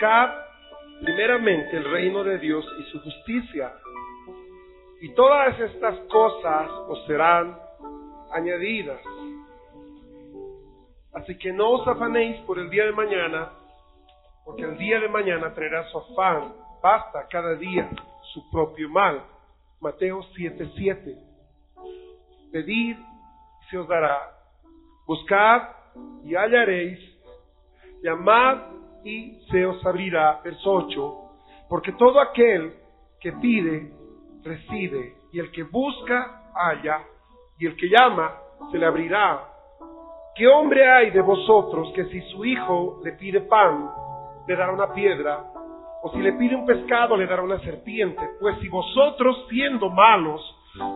Buscad primeramente el reino de Dios y su justicia, y todas estas cosas os serán añadidas. Así que no os afanéis por el día de mañana, porque el día de mañana traerá su afán. Basta cada día su propio mal. Mateo 7:7. Pedid y se os dará. Buscad y hallaréis. Llamad y se os abrirá. Verso 8. Porque todo aquel que pide, recibe. Y el que busca, halla. Y el que llama, se le abrirá. ¿Qué hombre hay de vosotros que si su hijo le pide pan, le dará una piedra? O si le pide un pescado, le dará una serpiente. Pues si vosotros, siendo malos,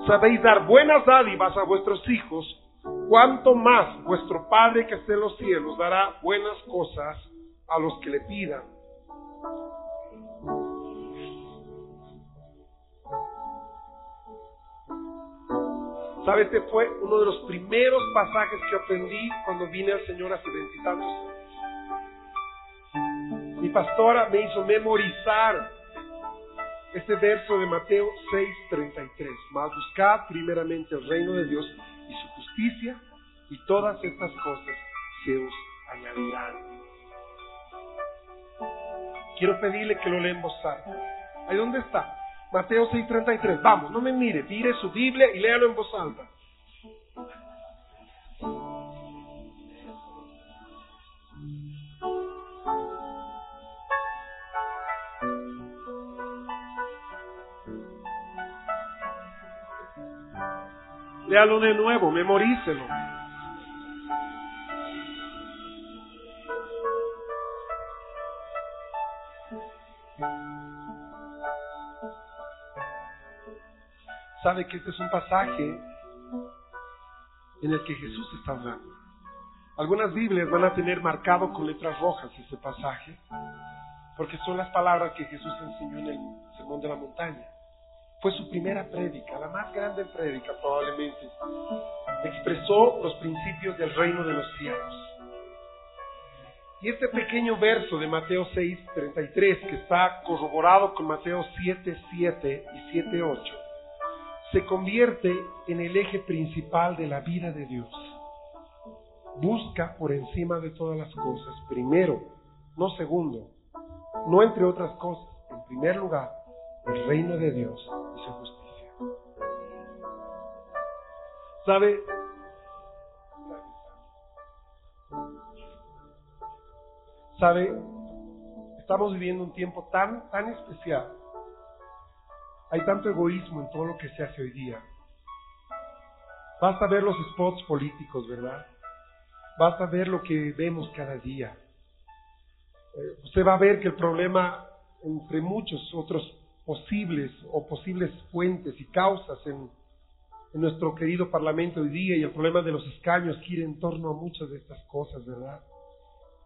sabéis dar buenas dádivas a vuestros hijos, cuánto más vuestro Padre que está en los cielos dará buenas cosas a los que le pidan. ¿Sabe? Este fue uno de los primeros pasajes que aprendí cuando vine al Señor hace veintitantos años. Mi pastora me hizo memorizar este verso de Mateo 6:33. Mas buscad primeramente el reino de Dios y su justicia, y todas estas cosas se os añadirán. Quiero pedirle que lo lea en voz alta. ¿Ahí dónde está? Mateo 6:33. Vamos, no me mire, tire su Biblia y léalo en voz alta. Léalo de nuevo, memorícelo. Sabe que este es un pasaje en el que Jesús está hablando. Algunas Biblias van a tener marcado con letras rojas ese pasaje, porque son las palabras que Jesús enseñó en el Sermón de la Montaña. Fue su primera prédica, la más grande prédica probablemente. Expresó los principios del reino de los cielos. Y este pequeño verso de Mateo 6, 33, que está corroborado con Mateo 7, 7 y 7, 8, se convierte en el eje principal de la vida de Dios. Busca por encima de todas las cosas, primero, no segundo, no entre otras cosas, en primer lugar, el reino de Dios y su justicia. ¿Sabe? ¿Sabe? Estamos viviendo un tiempo tan, tan especial. Hay tanto egoísmo en todo lo que se hace hoy día. Basta ver los spots políticos, ¿verdad? Basta ver lo que vemos cada día. Eh, usted va a ver que el problema, entre muchos otros posibles o posibles fuentes y causas en, en nuestro querido Parlamento hoy día y el problema de los escaños gira en torno a muchas de estas cosas, ¿verdad?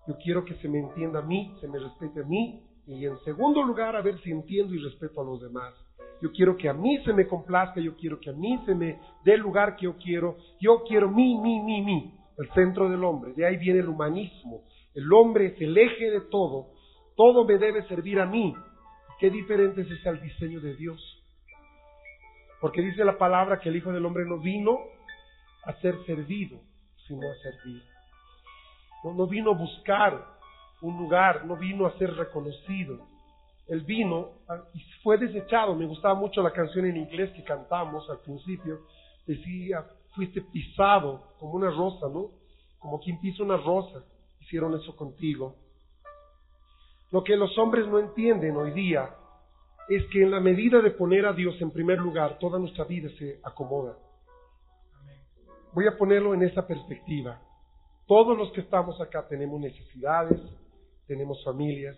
Yo quiero que se me entienda a mí, se me respete a mí y en segundo lugar a ver si entiendo y respeto a los demás. Yo quiero que a mí se me complazca, yo quiero que a mí se me dé el lugar que yo quiero. Yo quiero mí, mí, mí, mí, el centro del hombre. De ahí viene el humanismo. El hombre es el eje de todo. Todo me debe servir a mí. Qué diferente es al diseño de Dios. Porque dice la palabra que el Hijo del Hombre no vino a ser servido, sino a servir. No, no vino a buscar un lugar, no vino a ser reconocido. Él vino y fue desechado. Me gustaba mucho la canción en inglés que cantamos al principio. Decía, fuiste pisado como una rosa, ¿no? Como quien pisa una rosa. Hicieron eso contigo. Lo que los hombres no entienden hoy día es que en la medida de poner a Dios en primer lugar, toda nuestra vida se acomoda. Voy a ponerlo en esa perspectiva. Todos los que estamos acá tenemos necesidades, tenemos familias,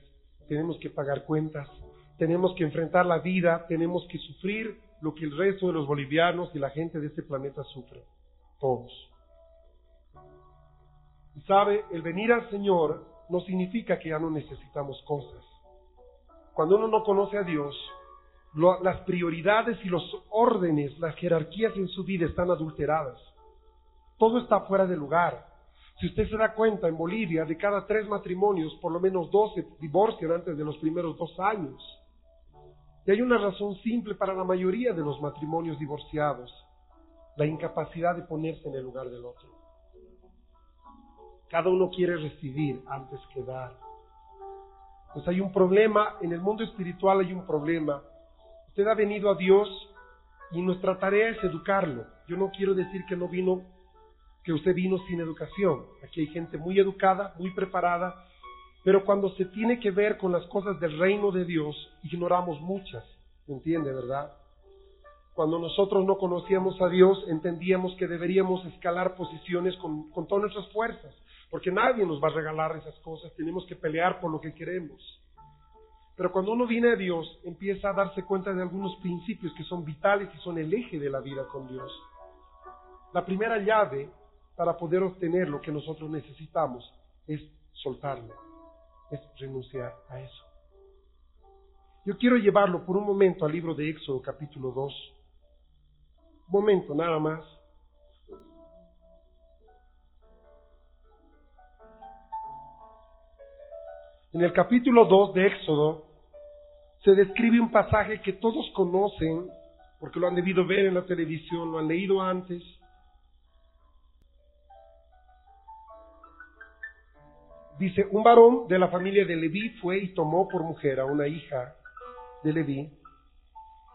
tenemos que pagar cuentas, tenemos que enfrentar la vida, tenemos que sufrir lo que el resto de los bolivianos y la gente de este planeta sufre. Todos. Y sabe, el venir al Señor no significa que ya no necesitamos cosas. Cuando uno no conoce a Dios, las prioridades y los órdenes, las jerarquías en su vida están adulteradas. Todo está fuera de lugar. Si usted se da cuenta, en Bolivia, de cada tres matrimonios, por lo menos dos se divorcian antes de los primeros dos años. Y hay una razón simple para la mayoría de los matrimonios divorciados, la incapacidad de ponerse en el lugar del otro. Cada uno quiere recibir antes que dar. Pues hay un problema, en el mundo espiritual hay un problema. Usted ha venido a Dios y nuestra tarea es educarlo. Yo no quiero decir que no vino, que usted vino sin educación. Aquí hay gente muy educada, muy preparada, pero cuando se tiene que ver con las cosas del reino de Dios, ignoramos muchas, ¿entiende, verdad? Cuando nosotros no conocíamos a Dios, entendíamos que deberíamos escalar posiciones con, con todas nuestras fuerzas, porque nadie nos va a regalar esas cosas, tenemos que pelear por lo que queremos. Pero cuando uno viene a Dios, empieza a darse cuenta de algunos principios que son vitales y son el eje de la vida con Dios. La primera llave para poder obtener lo que nosotros necesitamos es soltarlo es renunciar a eso. Yo quiero llevarlo por un momento al libro de Éxodo capítulo 2. Un momento nada más. En el capítulo 2 de Éxodo se describe un pasaje que todos conocen porque lo han debido ver en la televisión, lo han leído antes. Dice, un varón de la familia de Leví fue y tomó por mujer a una hija de Leví,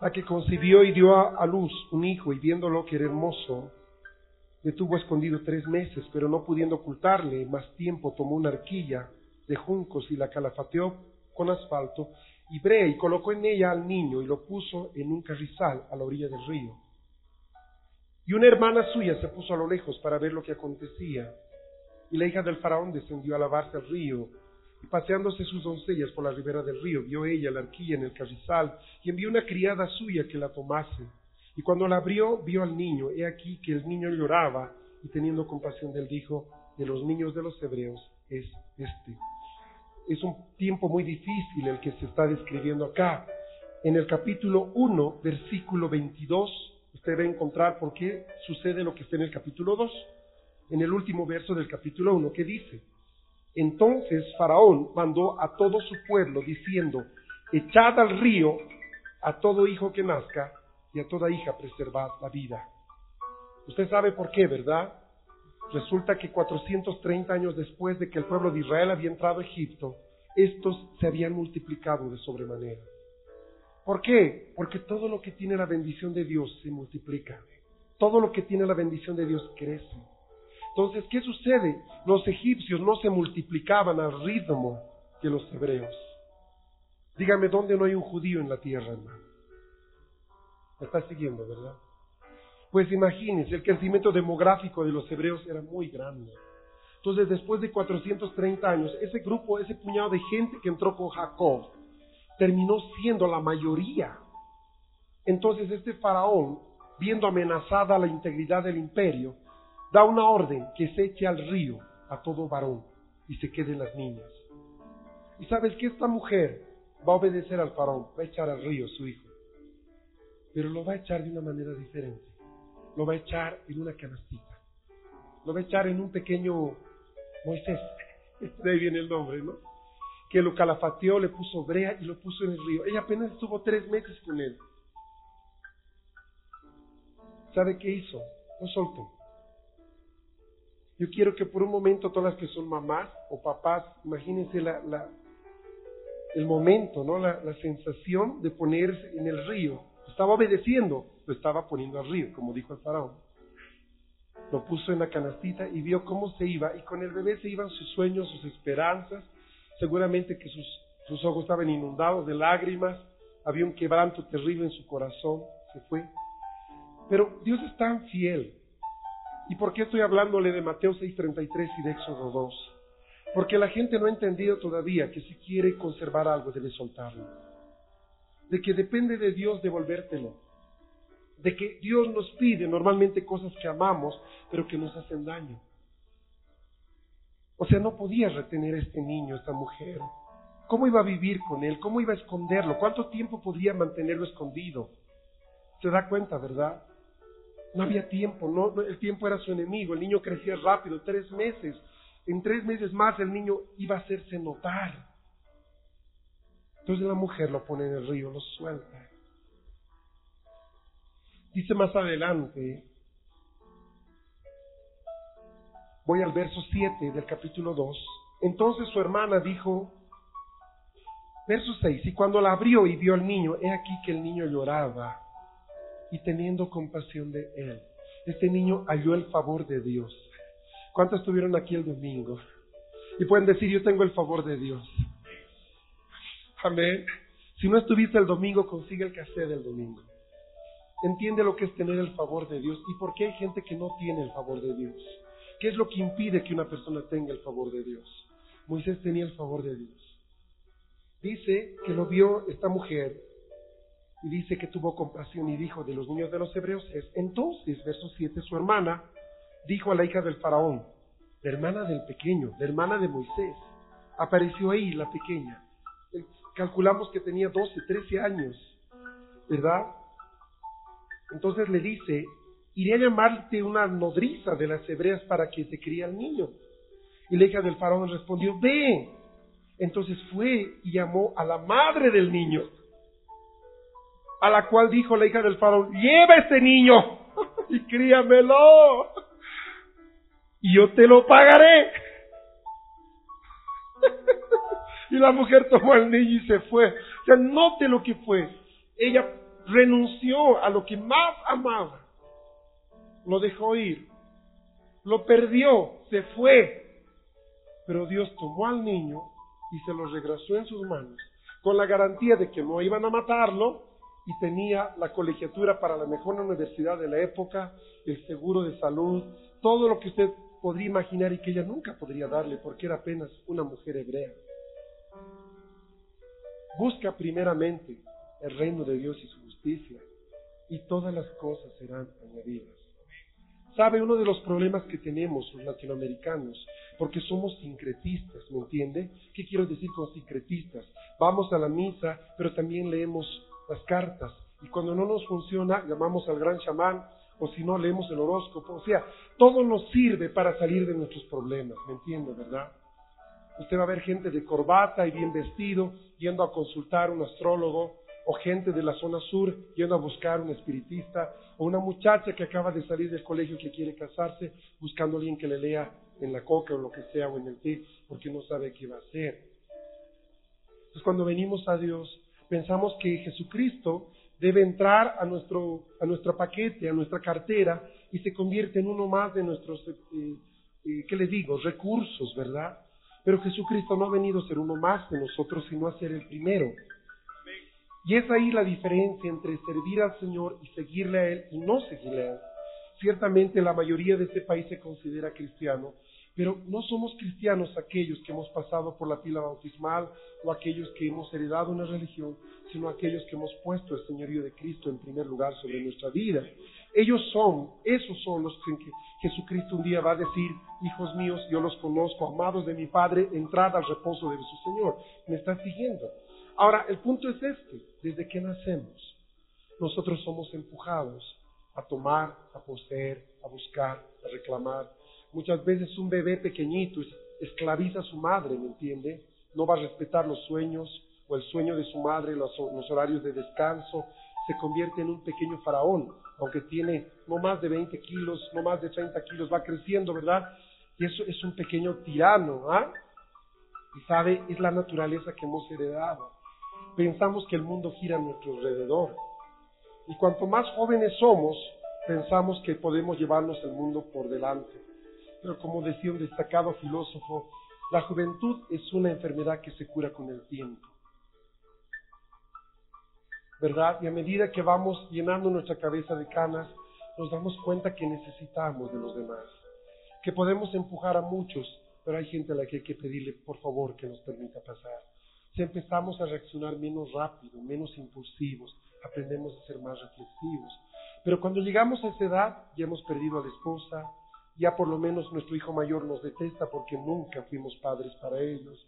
a que concibió y dio a, luz un hijo, y viéndolo que era hermoso, le tuvo escondido tres meses, pero no pudiendo ocultarle más tiempo, tomó una arquilla de juncos y la calafateó con asfalto y brea y colocó en ella al niño y lo puso en un carrizal a la orilla del río. Y una hermana suya se puso a lo lejos para ver lo que acontecía. Y la hija del faraón descendió a lavarse al río, y paseándose sus doncellas por la ribera del río, vio ella la arquilla en el carrizal, y envió una criada suya que la tomase. Y cuando la abrió, vio al niño, he aquí que el niño lloraba, y teniendo compasión de él dijo, de los niños de los hebreos es este. Es un tiempo muy difícil el que se está describiendo acá. En el capítulo 1, versículo 22, usted va a encontrar por qué sucede lo que está en el capítulo 2 en el último verso del capítulo 1, que dice, entonces Faraón mandó a todo su pueblo diciendo, echad al río a todo hijo que nazca y a toda hija preservad la vida. Usted sabe por qué, ¿verdad? Resulta que 430 años después de que el pueblo de Israel había entrado a Egipto, estos se habían multiplicado de sobremanera. ¿Por qué? Porque todo lo que tiene la bendición de Dios se multiplica. Todo lo que tiene la bendición de Dios crece. Entonces, ¿qué sucede? Los egipcios no se multiplicaban al ritmo que los hebreos. Dígame dónde no hay un judío en la tierra, hermano. Me está siguiendo, ¿verdad? Pues imagínense, el crecimiento demográfico de los hebreos era muy grande. Entonces, después de 430 años, ese grupo, ese puñado de gente que entró con Jacob, terminó siendo la mayoría. Entonces, este faraón, viendo amenazada la integridad del imperio, da una orden que se eche al río a todo varón y se queden las niñas. Y sabes que esta mujer va a obedecer al faraón, va a echar al río su hijo, pero lo va a echar de una manera diferente. Lo va a echar en una canastita, lo va a echar en un pequeño Moisés, de ahí viene el nombre, ¿no? Que lo calafateó, le puso brea y lo puso en el río. Ella apenas estuvo tres meses con él. ¿Sabe qué hizo? Lo soltó. Yo quiero que por un momento todas las que son mamás o papás, imagínense la, el momento, ¿no? La, la, sensación de ponerse en el río. Estaba obedeciendo, lo estaba poniendo al río, como dijo el faraón. Lo puso en la canastita y vio cómo se iba. Y con el bebé se iban sus sueños, sus esperanzas. Seguramente que sus, sus ojos estaban inundados de lágrimas. había un quebranto terrible en su corazón, se fue. Pero Dios es tan fiel. ¿Y por qué estoy hablándole de Mateo 6:33 y de Éxodo 2? Porque la gente no ha entendido todavía que si quiere conservar algo debe soltarlo. De que depende de Dios devolvértelo. De que Dios nos pide normalmente cosas que amamos, pero que nos hacen daño. O sea, no podía retener a este niño, a esta mujer. ¿Cómo iba a vivir con él? ¿Cómo iba a esconderlo? ¿Cuánto tiempo podría mantenerlo escondido? Se da cuenta, ¿verdad? No había tiempo, no, el tiempo era su enemigo, el niño crecía rápido, tres meses. En tres meses más el niño iba a hacerse notar. Entonces la mujer lo pone en el río, lo suelta. Dice más adelante, voy al verso 7 del capítulo 2. Entonces su hermana dijo, verso 6, y cuando la abrió y vio al niño, he aquí que el niño lloraba y teniendo compasión de él. Este niño halló el favor de Dios. ¿Cuántos estuvieron aquí el domingo? Y pueden decir, yo tengo el favor de Dios. Amén. Si no estuviste el domingo, consigue el café del domingo. Entiende lo que es tener el favor de Dios y por qué hay gente que no tiene el favor de Dios. ¿Qué es lo que impide que una persona tenga el favor de Dios? Moisés tenía el favor de Dios. Dice que lo vio esta mujer y dice que tuvo compasión y dijo de los niños de los hebreos es, entonces, verso 7, su hermana dijo a la hija del faraón, la hermana del pequeño, la hermana de Moisés, apareció ahí la pequeña. Calculamos que tenía 12, 13 años, ¿verdad? Entonces le dice, iré a llamarte una nodriza de las hebreas para que te críe al niño. Y la hija del faraón respondió, ve. Entonces fue y llamó a la madre del niño, a la cual dijo la hija del faraón, lleva este niño y críamelo. Y yo te lo pagaré. y la mujer tomó al niño y se fue. O sea, note lo que fue. Ella renunció a lo que más amaba lo dejó ir, lo perdió, se fue. Pero Dios tomó al niño y se lo regresó en sus manos, con la garantía de que no iban a matarlo y tenía la colegiatura para la mejor universidad de la época, el seguro de salud, todo lo que usted podría imaginar y que ella nunca podría darle porque era apenas una mujer hebrea. Busca primeramente el reino de Dios y su justicia y todas las cosas serán añadidas. ¿Sabe uno de los problemas que tenemos los latinoamericanos? Porque somos sincretistas, ¿me entiende? ¿Qué quiero decir con sincretistas? Vamos a la misa, pero también leemos las cartas. Y cuando no nos funciona, llamamos al gran chamán, o si no, leemos el horóscopo. O sea, todo nos sirve para salir de nuestros problemas, ¿me entiende, verdad? Usted va a ver gente de corbata y bien vestido, yendo a consultar a un astrólogo, o gente de la zona sur yendo a buscar un espiritista, o una muchacha que acaba de salir del colegio que quiere casarse, buscando a alguien que le lea en la coca o lo que sea, o en el té, porque no sabe qué va a hacer. Entonces cuando venimos a Dios, pensamos que Jesucristo debe entrar a nuestro, a nuestro paquete, a nuestra cartera, y se convierte en uno más de nuestros, eh, eh, ¿qué le digo?, recursos, ¿verdad? Pero Jesucristo no ha venido a ser uno más de nosotros, sino a ser el primero. Y es ahí la diferencia entre servir al Señor y seguirle a Él y no seguirle a Él. Ciertamente la mayoría de este país se considera cristiano, pero no somos cristianos aquellos que hemos pasado por la pila bautismal o aquellos que hemos heredado una religión, sino aquellos que hemos puesto el señorío de Cristo en primer lugar sobre nuestra vida. Ellos son, esos son los que Jesucristo un día va a decir, hijos míos, yo los conozco, amados de mi Padre, entrad al reposo de su Señor. ¿Me están siguiendo? Ahora, el punto es este, desde que nacemos, nosotros somos empujados a tomar, a poseer, a buscar, a reclamar. Muchas veces un bebé pequeñito esclaviza a su madre, ¿me entiende? No va a respetar los sueños o el sueño de su madre, los, horarios de descanso, se convierte en un pequeño faraón, aunque tiene no más de 20 kilos, no más de 30 kilos, va creciendo, ¿verdad? Y eso es un pequeño tirano, ¿ah? Y sabe, es la naturaleza que hemos heredado pensamos que el mundo gira a nuestro alrededor. Y cuanto más jóvenes somos, pensamos que podemos llevarnos el mundo por delante. Pero como decía un destacado filósofo, la juventud es una enfermedad que se cura con el tiempo. ¿verdad? Y a medida que vamos llenando nuestra cabeza de canas, nos damos cuenta que necesitamos de los demás, que podemos empujar a muchos, pero hay gente a la que hay que pedirle, por favor, que nos permita pasar. Si empezamos a reaccionar menos rápido, menos impulsivos, aprendemos a ser más reflexivos. Pero cuando llegamos a esa edad, ya hemos perdido a la esposa, ya por lo menos nuestro hijo mayor nos detesta porque nunca fuimos padres para ellos,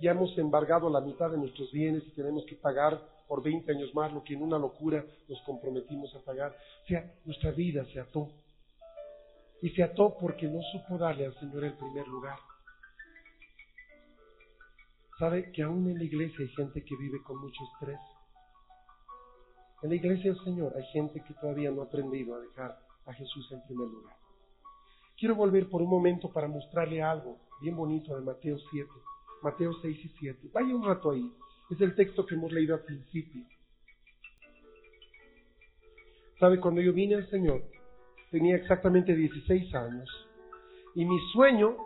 ya hemos embargado la mitad de nuestros bienes y tenemos que pagar por 20 años más lo que en una locura nos comprometimos a pagar. O sea, nuestra vida se ató. Y se ató porque no supo darle al Señor el primer lugar. ¿Sabe que aún en la iglesia hay gente que vive con mucho estrés? En la iglesia del Señor hay gente que todavía no ha aprendido a dejar a Jesús en primer lugar. Quiero volver por un momento para mostrarle algo bien bonito de Mateo 7, Mateo 6 y 7. Vaya un rato ahí. Es el texto que hemos leído al principio. ¿Sabe? Cuando yo vine al Señor, tenía exactamente 16 años. Y mi sueño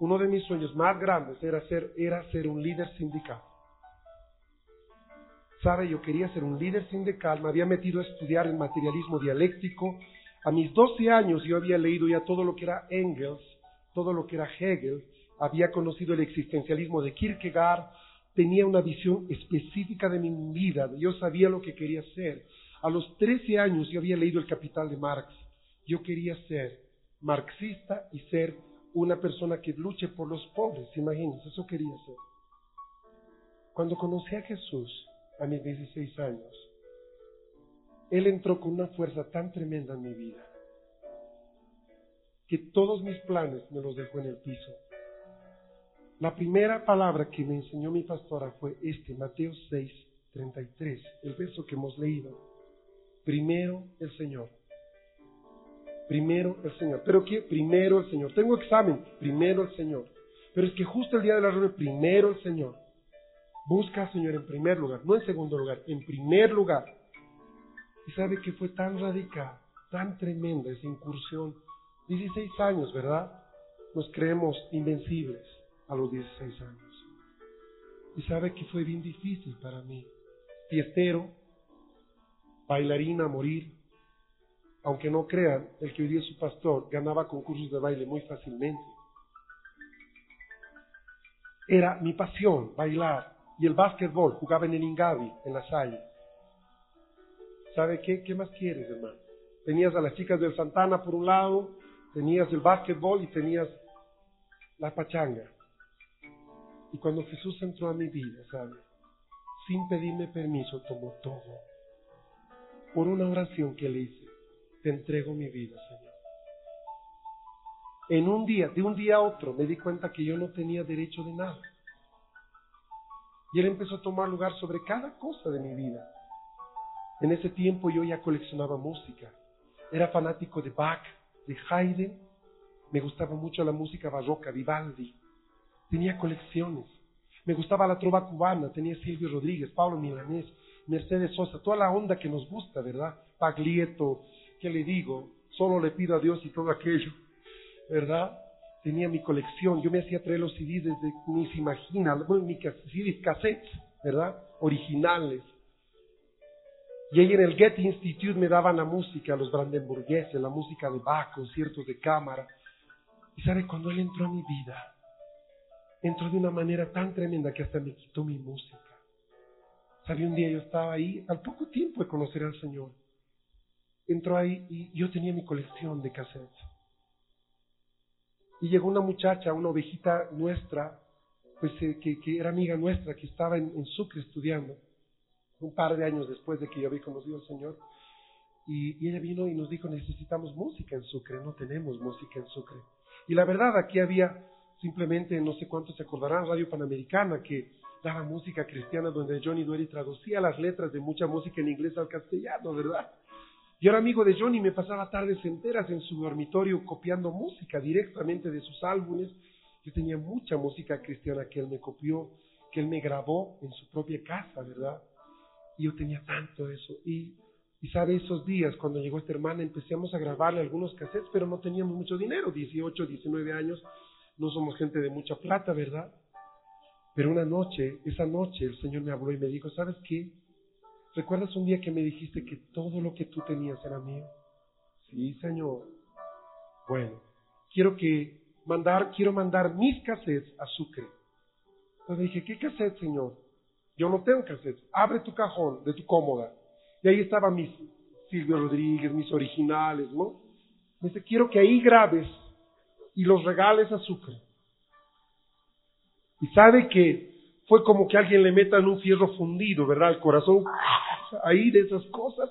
uno de mis sueños más grandes era ser, era ser un líder sindical. Sabe, yo quería ser un líder sindical, me había metido a estudiar el materialismo dialéctico. A mis 12 años yo había leído ya todo lo que era Engels, todo lo que era Hegel, había conocido el existencialismo de Kierkegaard, tenía una visión específica de mi vida, yo sabía lo que quería ser. A los 13 años yo había leído El Capital de Marx. Yo quería ser marxista y ser una persona que luche por los pobres, imagínense, eso quería ser. Cuando conocí a Jesús a mis 16 años, Él entró con una fuerza tan tremenda en mi vida que todos mis planes me los dejó en el piso. La primera palabra que me enseñó mi pastora fue este, Mateo 6, 33, el verso que hemos leído. Primero el Señor primero el Señor. ¿Pero qué? Primero el Señor. Tengo examen, primero el Señor. Pero es que justo el día de la reunión, primero el Señor. Busca al Señor en primer lugar, no en segundo lugar, en primer lugar. Y sabe que fue tan radical, tan tremenda esa incursión. 16 años, ¿verdad? Nos creemos invencibles a los 16 años. Y sabe que fue bien difícil para mí. Fiestero, bailarina a morir, aunque no crean, el que hoy día es su pastor ganaba concursos de baile muy fácilmente. Era mi pasión, bailar. Y el básquetbol, jugaba en el Ingavi, en la Salle. ¿Sabe qué? ¿Qué más quieres, hermano? Tenías a las chicas del Santana por un lado, tenías el básquetbol y tenías la pachanga. Y cuando Jesús entró a mi vida, ¿sabe? Sin pedirme permiso, tomó todo. Por una oración que le hice te entrego mi vida, Señor. En un día, de un día a otro, me di cuenta que yo no tenía derecho de nada. Y Él empezó a tomar lugar sobre cada cosa de mi vida. En ese tiempo yo ya coleccionaba música. Era fanático de Bach, de Haydn. Me gustaba mucho la música barroca, Vivaldi. Tenía colecciones. Me gustaba la trova cubana. Tenía Silvio Rodríguez, Pablo Milanés, Mercedes Sosa, toda la onda que nos gusta, ¿verdad? Paglieto, ¿qué le digo? Solo le pido a Dios y todo aquello, ¿verdad? Tenía mi colección, yo me hacía traer los CDs desde, ni se imagina, bueno, mis CDs cassettes, ¿verdad? Originales. Y ahí en el Getty Institute me daban la música, los brandenburgueses, la música de Bach, conciertos de cámara. Y sabe, cuando él entró a mi vida, entró de una manera tan tremenda que hasta me quitó mi música. Sabe, un día yo estaba ahí, al poco tiempo de conocer al Señor entró ahí y yo tenía mi colección de cassettes. Y llegó una muchacha, una ovejita nuestra, pues eh, que, era amiga nuestra, que estaba en, Sucre estudiando, un par de años después de que yo había conocido al Señor. Y, y, ella vino y nos dijo, necesitamos música en Sucre, no tenemos música en Sucre. Y la verdad, aquí había simplemente, no sé cuántos se acordarán, Radio Panamericana, que daba música cristiana donde Johnny Dueri traducía las letras de mucha música en inglés al castellano, ¿verdad? Yo era amigo de Johnny, me pasaba tardes enteras en su dormitorio copiando música directamente de sus álbumes. Yo tenía mucha música cristiana que él me copió, que él me grabó en su propia casa, ¿verdad? Y yo tenía tanto eso. Y, y sabe, esos días, cuando llegó esta hermana, empezamos a grabarle algunos cassettes, pero no teníamos mucho dinero, 18, 19 años, no somos gente de mucha plata, ¿verdad? Pero una noche, esa noche, el Señor me habló y me dijo, ¿sabes qué? ¿Recuerdas un día que me dijiste que todo lo que tú tenías era mío? Sí, Señor. Bueno, quiero que mandar, quiero mandar mis cassettes a Sucre. Entonces dije, ¿qué cassette, Señor? Yo no tengo cassettes. Abre tu cajón de tu cómoda. Y ahí estaban mis Silvio Rodríguez, mis originales, ¿no? Me dice, quiero que ahí grabes y los regales a Sucre. Y sabe que fue como que alguien le meta en un fierro fundido, ¿verdad? El corazón, ahí de esas cosas.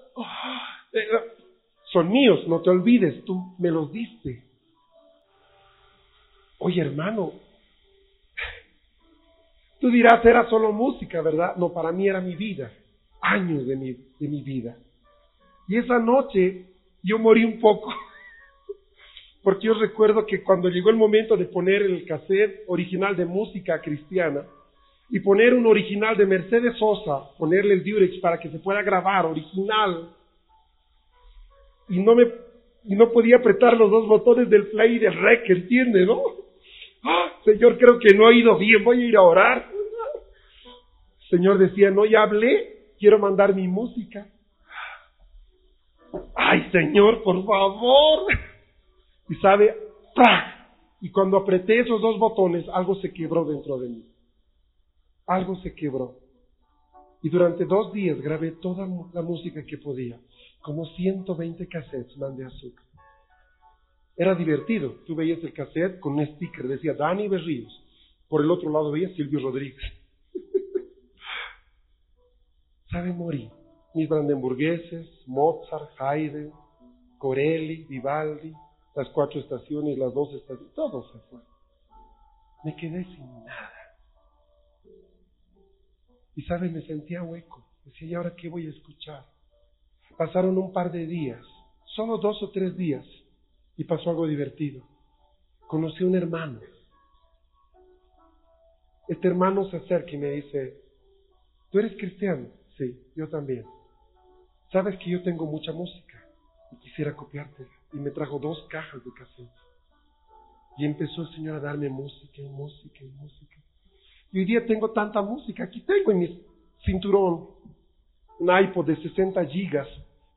Son míos, no te olvides, tú me los diste. Oye, hermano, tú dirás, era solo música, ¿verdad? No, para mí era mi vida, años de mi, de mi vida. Y esa noche yo morí un poco, porque yo recuerdo que cuando llegó el momento de poner el cassette original de música cristiana y poner un original de Mercedes Sosa, ponerle el Durex para que se pueda grabar original, y no me y no podía apretar los dos botones del play y del rec, ¿entiende, no? ¡Ah, señor, creo que no he ido bien, voy a ir a orar. Señor decía, no, ya hablé, quiero mandar mi música. Ay, Señor, por favor. Y sabe, Y cuando apreté esos dos botones, algo se quebró dentro de mí. Algo se quebró. Y durante dos días grabé toda la música que podía como 120 cassettes mandé azúcar. Era divertido. Tú veías el cassette con un sticker, decía Dani Berríos. Por el otro lado veías Silvio Rodríguez. ¿Sabe morir? Mis brandenburgueses, Mozart, Haydn, Corelli, Vivaldi, las cuatro estaciones, las dos estaciones, todo se fue. Me quedé sin nada. Y sabes, me sentía hueco. Decía, ¿y ahora qué voy a escuchar? Pasaron un par de días, solo dos o tres días, y pasó algo divertido. Conocí a un hermano. Este hermano se acerca y me dice, ¿tú eres cristiano? Sí, yo también. Sabes que yo tengo mucha música y quisiera copiártela. Y me trajo dos cajas de cassette. Y empezó el Señor a darme música y música y música. Y hoy día tengo tanta música. Aquí tengo en mi cinturón un iPod de 60 gigas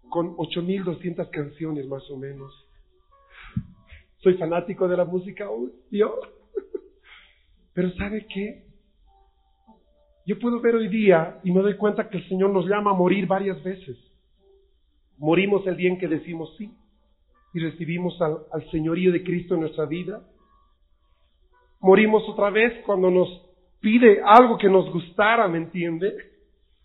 con 8.200 canciones más o menos. Soy fanático de la música, Dios. Pero ¿sabe qué? Yo puedo ver hoy día y me doy cuenta que el Señor nos llama a morir varias veces. Morimos el día en que decimos sí y recibimos al, al señorío de Cristo en nuestra vida. Morimos otra vez cuando nos pide algo que nos gustara, ¿me entiende?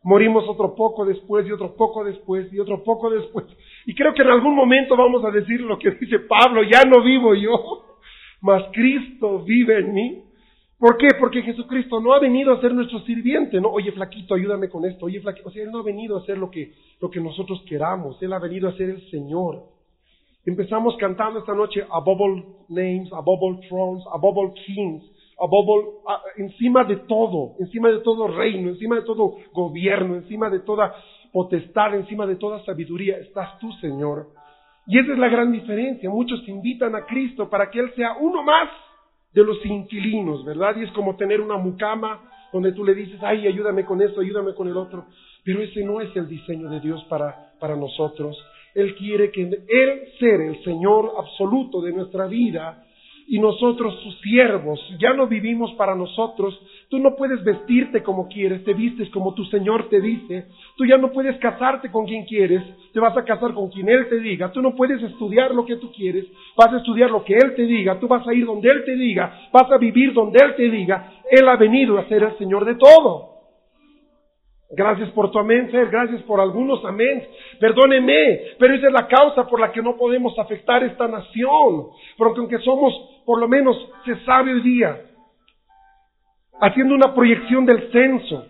Morimos otro poco después y otro poco después y otro poco después. Y creo que en algún momento vamos a decir lo que dice Pablo, ya no vivo yo, mas Cristo vive en mí. ¿Por qué? Porque Jesucristo no ha venido a ser nuestro sirviente, ¿no? Oye, flaquito, ayúdame con esto. Oye, flaquito, o sea, Él no ha venido a hacer lo que, lo que nosotros queramos. Él ha venido a ser el Señor. Empezamos cantando esta noche a Bubble Names, a Bubble Thrones, a Bubble Kings encima de todo, encima de todo reino, encima de todo gobierno, encima de toda potestad, encima de toda sabiduría, estás tú, Señor. Y esa es la gran diferencia. Muchos invitan a Cristo para que Él sea uno más de los inquilinos, ¿verdad? Y es como tener una mucama donde tú le dices, ay, ayúdame con esto, ayúdame con el otro. Pero ese no es el diseño de Dios para, para nosotros. Él quiere que Él ser el Señor absoluto de nuestra vida y nosotros sus siervos. Ya no vivimos para nosotros. Tú no puedes vestirte como quieres, te vistes como tu Señor te dice. Tú ya no puedes casarte con quien quieres, te vas a casar con quien Él te diga. Tú no puedes estudiar lo que tú quieres, vas a estudiar lo que Él te diga. Tú vas a ir donde Él te diga, vas a vivir donde Él te diga. Él ha venido a ser el Señor de todo. Gracias por tu amén, Ser. Gracias por algunos amén. Perdóneme, pero esa es la causa por la que no podemos afectar esta nación. Porque aunque somos, por lo menos, se sabe hoy día, haciendo una proyección del censo,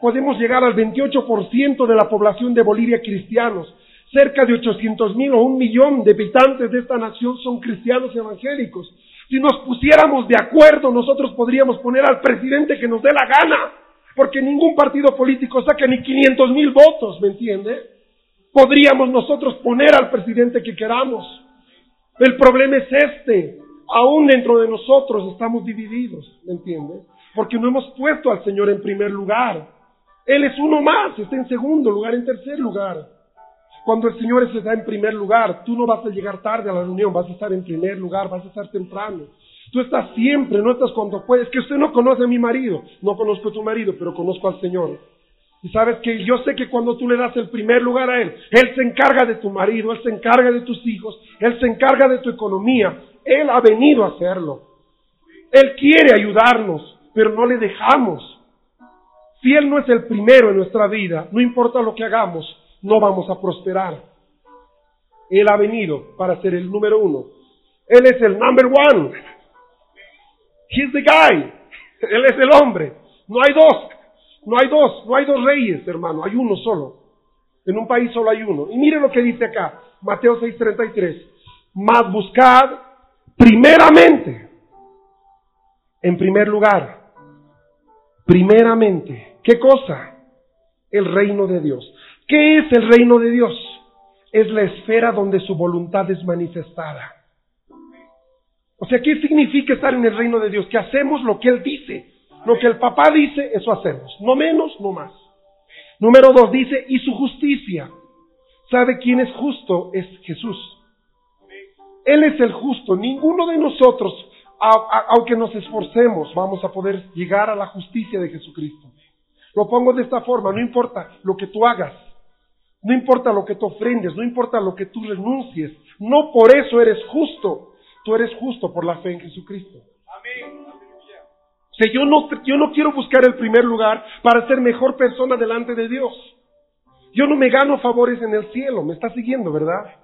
podemos llegar al 28% de la población de Bolivia cristianos. Cerca de 800 mil o un millón de habitantes de esta nación son cristianos evangélicos. Si nos pusiéramos de acuerdo, nosotros podríamos poner al presidente que nos dé la gana porque ningún partido político saca ni 500 mil votos, ¿me entiende? Podríamos nosotros poner al presidente que queramos. El problema es este. Aún dentro de nosotros estamos divididos, ¿me entiende? Porque no hemos puesto al Señor en primer lugar. Él es uno más, está en segundo lugar, en tercer lugar. Cuando el Señor está en primer lugar, tú no vas a llegar tarde a la reunión, vas a estar en primer lugar, vas a estar temprano. Tú estás siempre, no estás cuando puedes. Que usted no conoce a mi marido, no conozco a tu marido, pero conozco al Señor. Y sabes que yo sé que cuando tú le das el primer lugar a Él, Él se encarga de tu marido, Él se encarga de tus hijos, Él se encarga de tu economía. Él ha venido a hacerlo. Él quiere ayudarnos, pero no le dejamos. Si Él no es el primero en nuestra vida, no importa lo que hagamos, no vamos a prosperar. Él ha venido para ser el número uno. Él es el number one. He's the guy. Él es el hombre. No hay dos. No hay dos. No hay dos reyes, hermano. Hay uno solo. En un país solo hay uno. Y mire lo que dice acá. Mateo 6:33. Mas buscad primeramente. En primer lugar. Primeramente. ¿Qué cosa? El reino de Dios. ¿Qué es el reino de Dios? Es la esfera donde su voluntad es manifestada. O sea, ¿qué significa estar en el reino de Dios? Que hacemos lo que Él dice. Lo que el papá dice, eso hacemos. No menos, no más. Número dos dice, y su justicia. ¿Sabe quién es justo? Es Jesús. Él es el justo. Ninguno de nosotros, aunque nos esforcemos, vamos a poder llegar a la justicia de Jesucristo. Lo pongo de esta forma, no importa lo que tú hagas, no importa lo que tú ofrendes, no importa lo que tú renuncies, no por eso eres justo, tú eres justo por la fe en Jesucristo. Amén. O sea, yo no, yo no quiero buscar el primer lugar para ser mejor persona delante de Dios. Yo no me gano favores en el cielo, me está siguiendo, ¿verdad?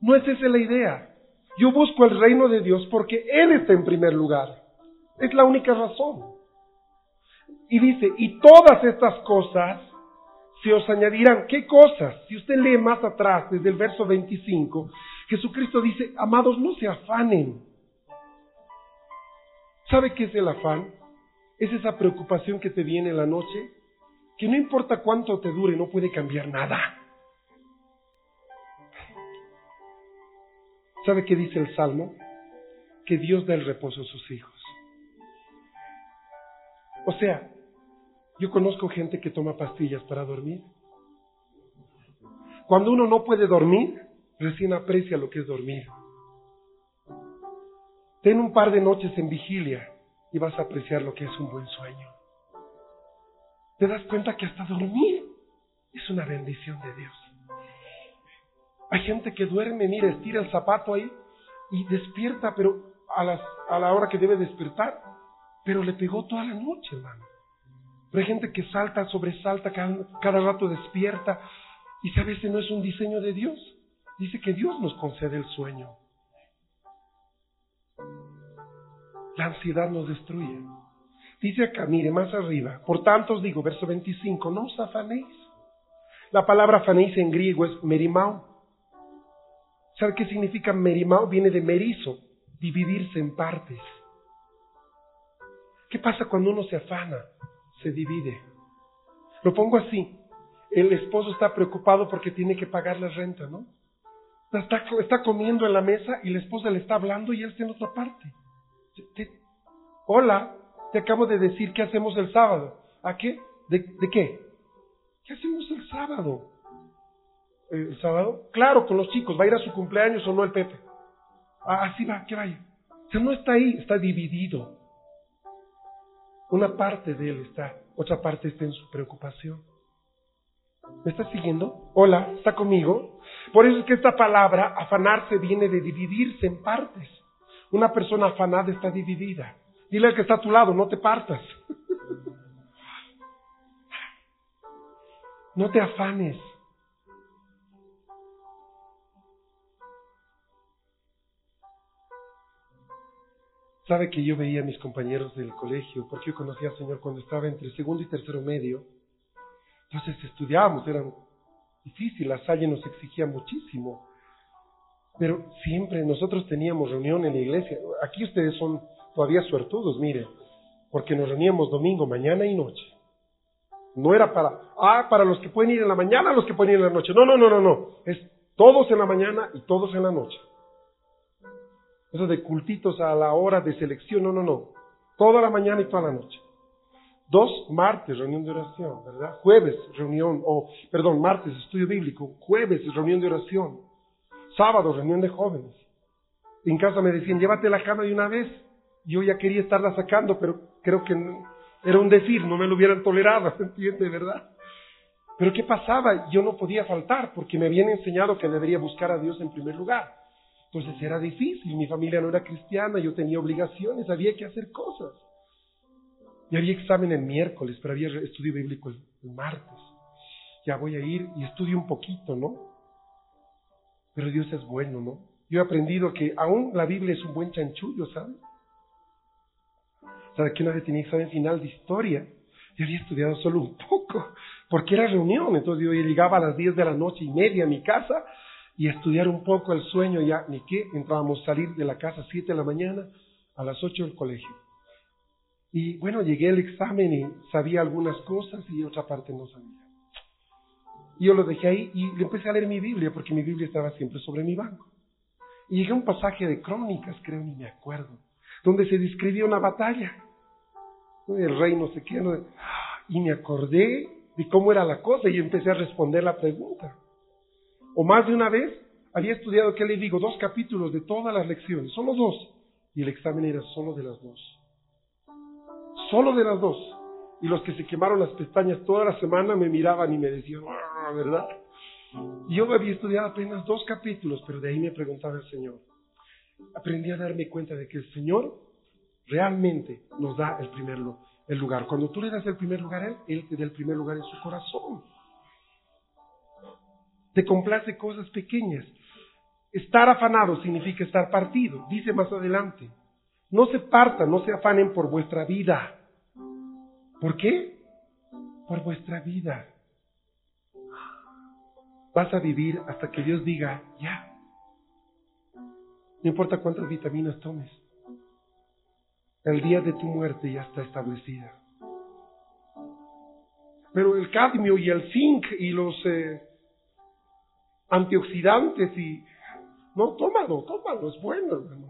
No es esa la idea. Yo busco el reino de Dios porque Él está en primer lugar. Es la única razón. Y dice, y todas estas cosas se os añadirán. ¿Qué cosas? Si usted lee más atrás, desde el verso 25, Jesucristo dice, amados, no se afanen. ¿Sabe qué es el afán? Es esa preocupación que te viene en la noche, que no importa cuánto te dure, no puede cambiar nada. ¿Sabe qué dice el Salmo? Que Dios da el reposo a sus hijos. O sea, yo conozco gente que toma pastillas para dormir. Cuando uno no puede dormir, recién aprecia lo que es dormir. Ten un par de noches en vigilia y vas a apreciar lo que es un buen sueño. Te das cuenta que hasta dormir es una bendición de Dios. Hay gente que duerme, mira, estira el zapato ahí y despierta, pero a, las, a la hora que debe despertar, pero le pegó toda la noche, hermano. Pero hay gente que salta, sobresalta, cada, rato despierta. Y sabe, ese no es un diseño de Dios. Dice que Dios nos concede el sueño. La ansiedad nos destruye. Dice acá, mire, más arriba. Por tanto os digo, verso 25, no os afanéis. La palabra afanéis en griego es merimao. ¿Sabe qué significa merimao? Viene de merizo, dividirse en partes. ¿Qué pasa cuando uno se afana? Se divide. Lo pongo así. El esposo está preocupado porque tiene que pagar la renta, ¿no? Está, está comiendo en la mesa y la esposa le está hablando y él está en otra parte. hola, te acabo de decir qué hacemos el sábado. ¿A qué? ¿De, ¿De qué? ¿Qué hacemos el sábado? ¿El sábado? Claro, con los chicos. ¿Va a ir a su cumpleaños o no el Pepe? Ah, así va, que vaya. O sea, no está ahí, está dividido. Una parte de él está, otra parte está en su preocupación. ¿Me está siguiendo? Hola, ¿está conmigo? Por eso es que esta palabra, afanarse, viene de dividirse en partes. Una persona afanada está dividida. Dile al que está a tu lado, no te partas. No te afanes. Sabe que yo veía a mis compañeros del colegio, porque yo conocía al Señor cuando estaba entre segundo y tercero medio. Entonces estudiábamos, era difícil, la salle nos exigía muchísimo. Pero siempre nosotros teníamos reunión en la iglesia. Aquí ustedes son todavía suertudos, mire, porque nos reuníamos domingo, mañana y noche. No era para, ah, para los que pueden ir en la mañana, los que pueden ir en la noche. No, no, no, no, no. Es todos en la mañana y todos en la noche. Eso de cultitos a la hora de selección, no, no, no. Toda la mañana y toda la noche. Dos, martes, reunión de oración, ¿verdad? Jueves, reunión, o, perdón, martes, estudio bíblico. Jueves, reunión de oración. Sábado, reunión de jóvenes. En casa me decían, llévate la cama de una vez. Yo ya quería estarla sacando, pero creo que era un decir, no me lo hubieran tolerado, ¿entiende, verdad? Pero ¿qué pasaba? Yo no podía faltar porque me habían enseñado que debería buscar a Dios en primer lugar. Entonces era difícil, mi familia no era cristiana, yo tenía obligaciones, había que hacer cosas. Y había examen el miércoles, pero había estudio bíblico el, martes. Ya voy a ir y estudio un poquito, ¿no? Pero Dios es bueno, ¿no? Yo he aprendido que aún la Biblia es un buen chanchullo, ¿sabes? ¿Sabe que una vez tenía examen final de historia? Yo había estudiado solo un poco, porque era reunión. Entonces yo llegaba a las 10 de la noche y media a mi casa y estudiar un poco el sueño ya, ni qué. Entrábamos a salir de la casa a 7 de la mañana, a las 8 del colegio. Y bueno, llegué al examen y sabía algunas cosas y otra parte no sabía. Y yo lo dejé ahí y le empecé a leer mi Biblia, porque mi Biblia estaba siempre sobre mi banco. Y llegué a un pasaje de crónicas, creo, ni me acuerdo, donde se describía una batalla el rey no sé qué, y me acordé de cómo era la cosa y empecé a responder la pregunta. O más de una vez había estudiado, ¿qué le digo? Dos capítulos de todas las lecciones, solo dos, y el examen era solo de las dos. Solo de las dos. Y los que se quemaron las pestañas toda la semana me miraban y me decían, ah, ¿verdad? Y yo había estudiado apenas dos capítulos, pero de ahí me preguntaba el Señor. Aprendí a darme cuenta de que el Señor realmente nos da el primer lugar. Cuando tú le das el primer lugar a Él, Él te da el primer lugar en su corazón. Te complace cosas pequeñas. Estar afanado significa estar partido. Dice más adelante, no se partan, no se afanen por vuestra vida. ¿Por qué? Por vuestra vida. Vas a vivir hasta que Dios diga, ya. No importa cuántas vitaminas tomes el día de tu muerte ya está establecida. Pero el cadmio y el zinc y los eh, antioxidantes y... No, tómalo, tómalo, es bueno, hermano.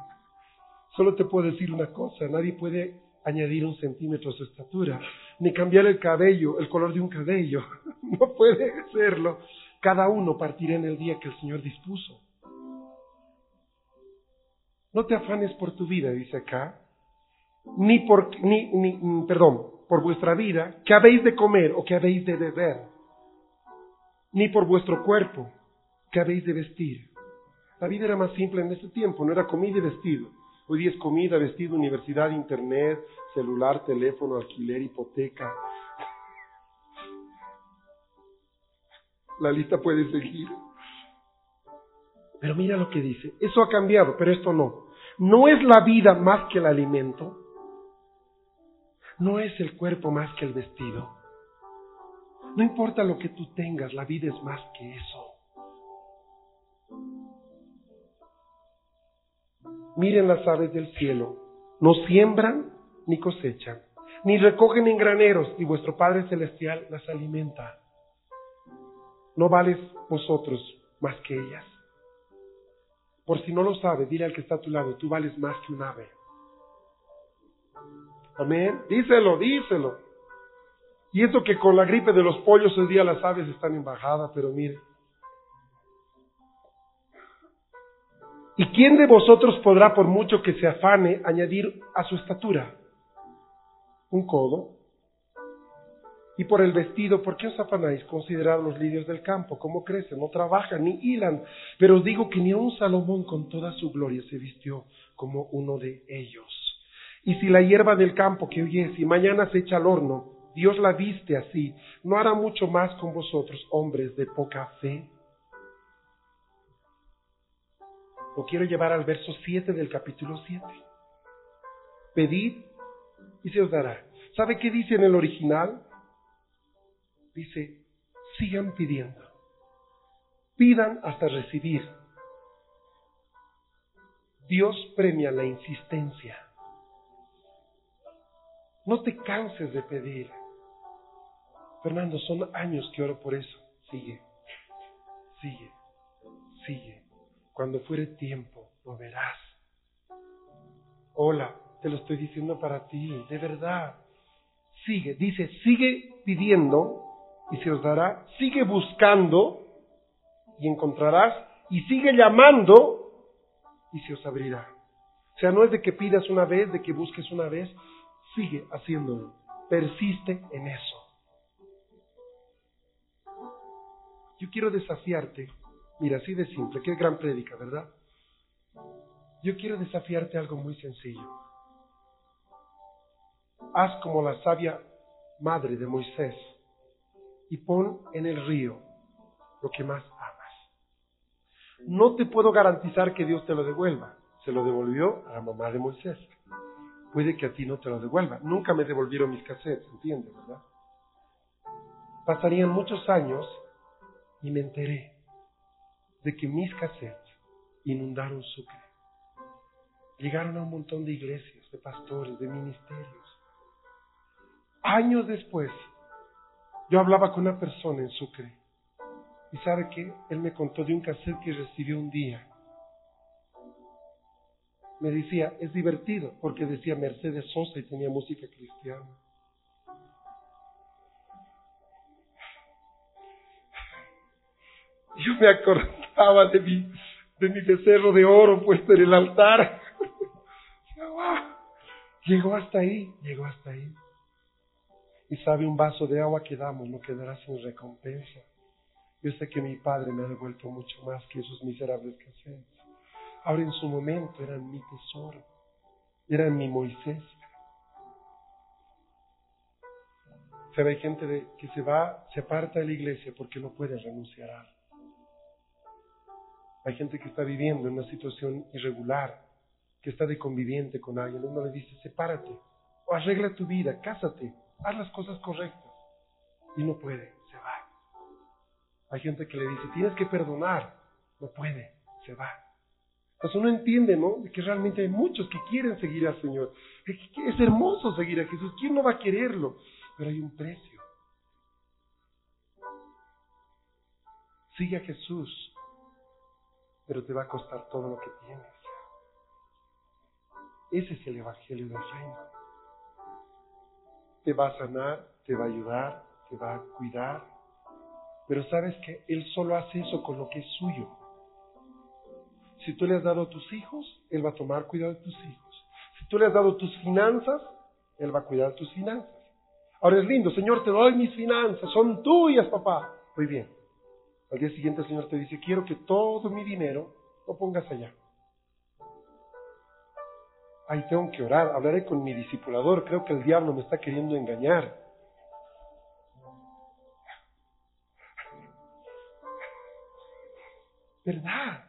Solo te puedo decir una cosa, nadie puede añadir un centímetro a su estatura, ni cambiar el cabello, el color de un cabello. No puede hacerlo. Cada uno partirá en el día que el Señor dispuso. No te afanes por tu vida, dice acá, ni por, ni, ni, mm, perdón, por vuestra vida, que habéis de comer o que habéis de beber, ni por vuestro cuerpo, que habéis de vestir. La vida era más simple en ese tiempo, no era comida y vestido. Hoy día es comida, vestido, universidad, internet, celular, teléfono, alquiler, hipoteca. La lista puede seguir. Pero mira lo que dice. Eso ha cambiado, pero esto no. ¿No es la vida más que el alimento? ¿No es el cuerpo más que el vestido? No importa lo que tú tengas, la vida es más que eso. Miren las aves del cielo, no siembran ni cosechan, ni recogen en graneros, y vuestro Padre Celestial las alimenta. ¿No vales vosotros más que ellas? Por si no lo sabes, dile al que está a tu lado, tú vales más que un ave. Amén. Díselo, díselo. Y esto que con la gripe de los pollos hoy día las aves están en bajada, pero mire. ¿Y quién de vosotros podrá, por mucho que se afane, añadir a su estatura? Un codo. Y por el vestido, ¿por qué os afanáis? Considerad los lirios del campo, cómo crecen, no trabajan ni hilan. Pero os digo que ni un Salomón con toda su gloria se vistió como uno de ellos. Y si la hierba del campo que hoy es y mañana se echa al horno, Dios la viste así, ¿no hará mucho más con vosotros, hombres de poca fe? Lo quiero llevar al verso 7 del capítulo 7. Pedid y se os dará. ¿Sabe qué dice en el original? Dice, sigan pidiendo. Pidan hasta recibir. Dios premia la insistencia. No te canses de pedir. Fernando, son años que oro por eso. Sigue, sigue, sigue. Cuando fuere tiempo, lo verás. Hola, te lo estoy diciendo para ti, de verdad. sigue, dice, sigue pidiendo y se os dará, sigue buscando y encontrarás, y sigue llamando y se os abrirá. O sea, no es de que pidas una vez, de que busques una vez, sigue haciéndolo, persiste en eso. Yo quiero desafiarte, mira, así de simple, qué gran prédica, ¿verdad? Yo quiero desafiarte algo muy sencillo. Haz como la sabia madre de Moisés y pon en el río lo que más amas. No te puedo garantizar que Dios te lo devuelva. Se lo devolvió a la mamá de Moisés. Puede que a ti no te lo devuelva. Nunca me devolvieron mis cassettes, ¿entiendes, verdad? Pasarían muchos años y me enteré de que mis cassettes inundaron Sucre. Llegaron a un montón de iglesias, de pastores, de ministerios. Años después, yo hablaba con una persona en Sucre y sabe que él me contó de un cassette que recibió un día. Me decía, es divertido porque decía Mercedes Sosa y tenía música cristiana. Yo me acordaba de mi, de mi becerro de oro puesto en el altar. Llegó hasta ahí, llegó hasta ahí y sabe un vaso de agua que damos no quedará sin recompensa. Yo sé que mi padre me ha devuelto mucho más que esos miserables cassettes. Ahora en su momento eran mi tesoro, eran mi Moisés. Se hay gente de, que se va, se aparta de la iglesia porque no puede renunciar a algo. Hay gente que está viviendo en una situación irregular, que está de conviviente con alguien. Uno le dice, sepárate, o arregla tu vida, cásate, haz las cosas correctas. Y no puede, se va. Hay gente que le dice, tienes que perdonar. No puede, se va. Entonces uno entiende, ¿no? Que realmente hay muchos que quieren seguir al Señor. Es hermoso seguir a Jesús. ¿Quién no va a quererlo? Pero hay un precio. Sigue a Jesús, pero te va a costar todo lo que tienes. Ese es el Evangelio del Reino te va a sanar, te va a ayudar, te va a cuidar. Pero sabes que Él solo hace eso con lo que es suyo. Si tú le has dado a tus hijos, Él va a tomar cuidado de tus hijos. Si tú le has dado tus finanzas, Él va a cuidar tus finanzas. Ahora es lindo, Señor, te doy mis finanzas, son tuyas, papá. Muy bien. Al día siguiente el Señor te dice, quiero que todo mi dinero lo pongas allá ay, tengo que orar, hablaré con mi discipulador, creo que el diablo me está queriendo engañar. ¿Verdad?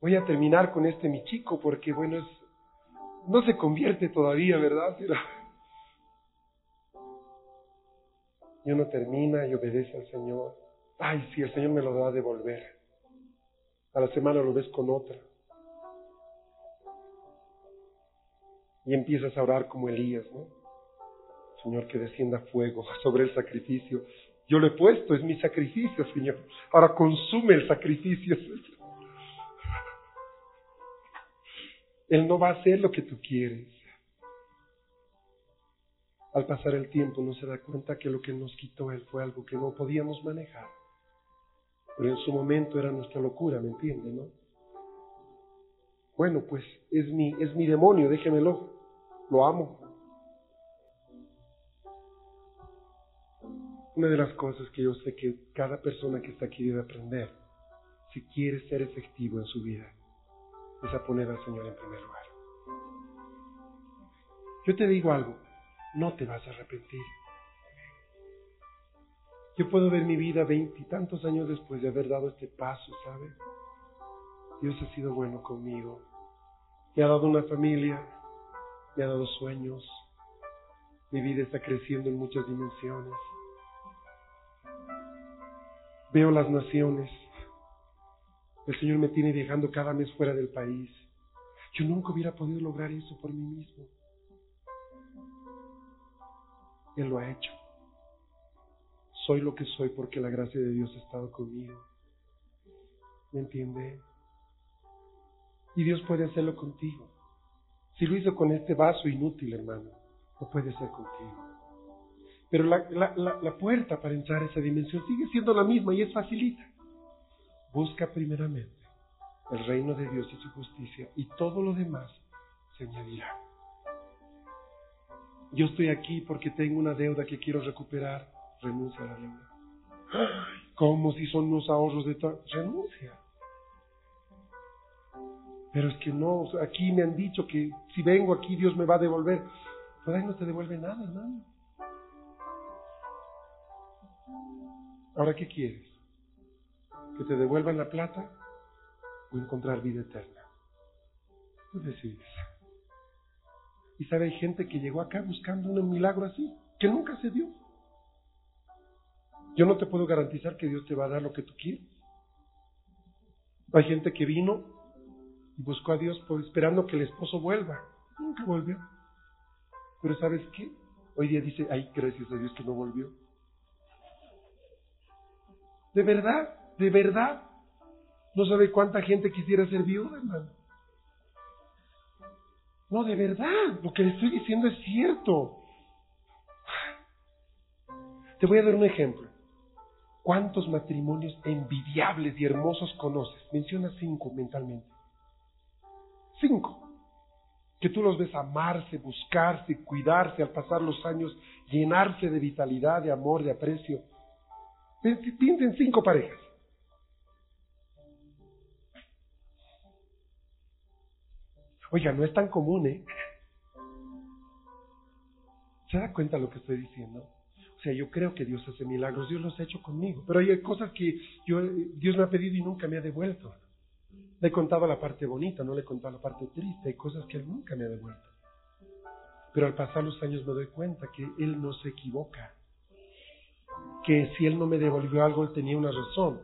Voy a terminar con este mi chico porque, bueno, es, no se convierte todavía, ¿verdad? Y uno termina y obedece al Señor. Ay, si el Señor me lo va a devolver. A la semana lo ves con otra. y empiezas a orar como Elías, ¿no? Señor, que descienda fuego sobre el sacrificio. Yo lo he puesto, es mi sacrificio, Señor. Ahora consume el sacrificio. Él no va a hacer lo que tú quieres. Al pasar el tiempo no se da cuenta que lo que nos quitó Él fue algo que no podíamos manejar. Pero en su momento era nuestra locura, ¿me entiende, no? Bueno, pues es mi, es mi demonio, déjemelo. Lo amo. Una de las cosas que yo sé que cada persona que está aquí debe aprender, si quiere ser efectivo en su vida, es a poner al Señor en primer lugar. Yo te digo algo, no te vas a arrepentir. Yo puedo ver mi vida veintitantos años después de haber dado este paso, ¿sabes? Dios ha sido bueno conmigo. Me ha dado una familia, me ha dado sueños. Mi vida está creciendo en muchas dimensiones. Veo las naciones. El Señor me tiene viajando cada mes fuera del país. Yo nunca hubiera podido lograr eso por mí mismo. Él lo ha hecho. Soy lo que soy porque la gracia de Dios ha estado conmigo. ¿Me entiende? Y Dios puede hacerlo contigo. Si lo hizo con este vaso inútil, hermano, lo puede hacer contigo. Pero la, la, la, puerta para entrar a esa dimensión sigue siendo la misma y es facilita. Busca primeramente el reino de Dios y su justicia y todo lo demás se añadirá. Yo estoy aquí porque tengo una deuda que quiero recuperar. Renuncia a la deuda. Como si son unos ahorros de tal. Renuncia. Pero es que no, aquí me han dicho que si vengo aquí Dios me va a devolver. Pero ahí no te devuelve nada, hermano. Ahora, ¿qué quieres? ¿Que te devuelvan la plata o encontrar vida eterna? Tú decides. Y sabe, hay gente que llegó acá buscando un milagro así, que nunca se dio. Yo no te puedo garantizar que Dios te va a dar lo que tú quieres. Hay gente que vino y buscó a Dios esperando que el esposo vuelva. Nunca volvió. Pero ¿sabes qué? Hoy día dice, ay, gracias a Dios que no volvió. De verdad, de verdad. No sabe cuánta gente quisiera ser viuda, hermano. No, de verdad, lo que le estoy diciendo es cierto. Te voy a dar un ejemplo. ¿Cuántos matrimonios envidiables y hermosos conoces? Menciona cinco mentalmente. Cinco. Que tú los ves amarse, buscarse, cuidarse al pasar los años, llenarse de vitalidad, de amor, de aprecio. Piensen cinco parejas. Oiga, no es tan común, ¿eh? ¿Se da cuenta lo que estoy diciendo? O sea, yo creo que Dios hace milagros, Dios los ha hecho conmigo, pero hay cosas que yo, Dios me ha pedido y nunca me ha devuelto. Le he contado la parte bonita, no le he contado la parte triste, hay cosas que Él nunca me ha devuelto. Pero al pasar los años me doy cuenta que Él no se equivoca que si él no me devolvió algo, él tenía una razón.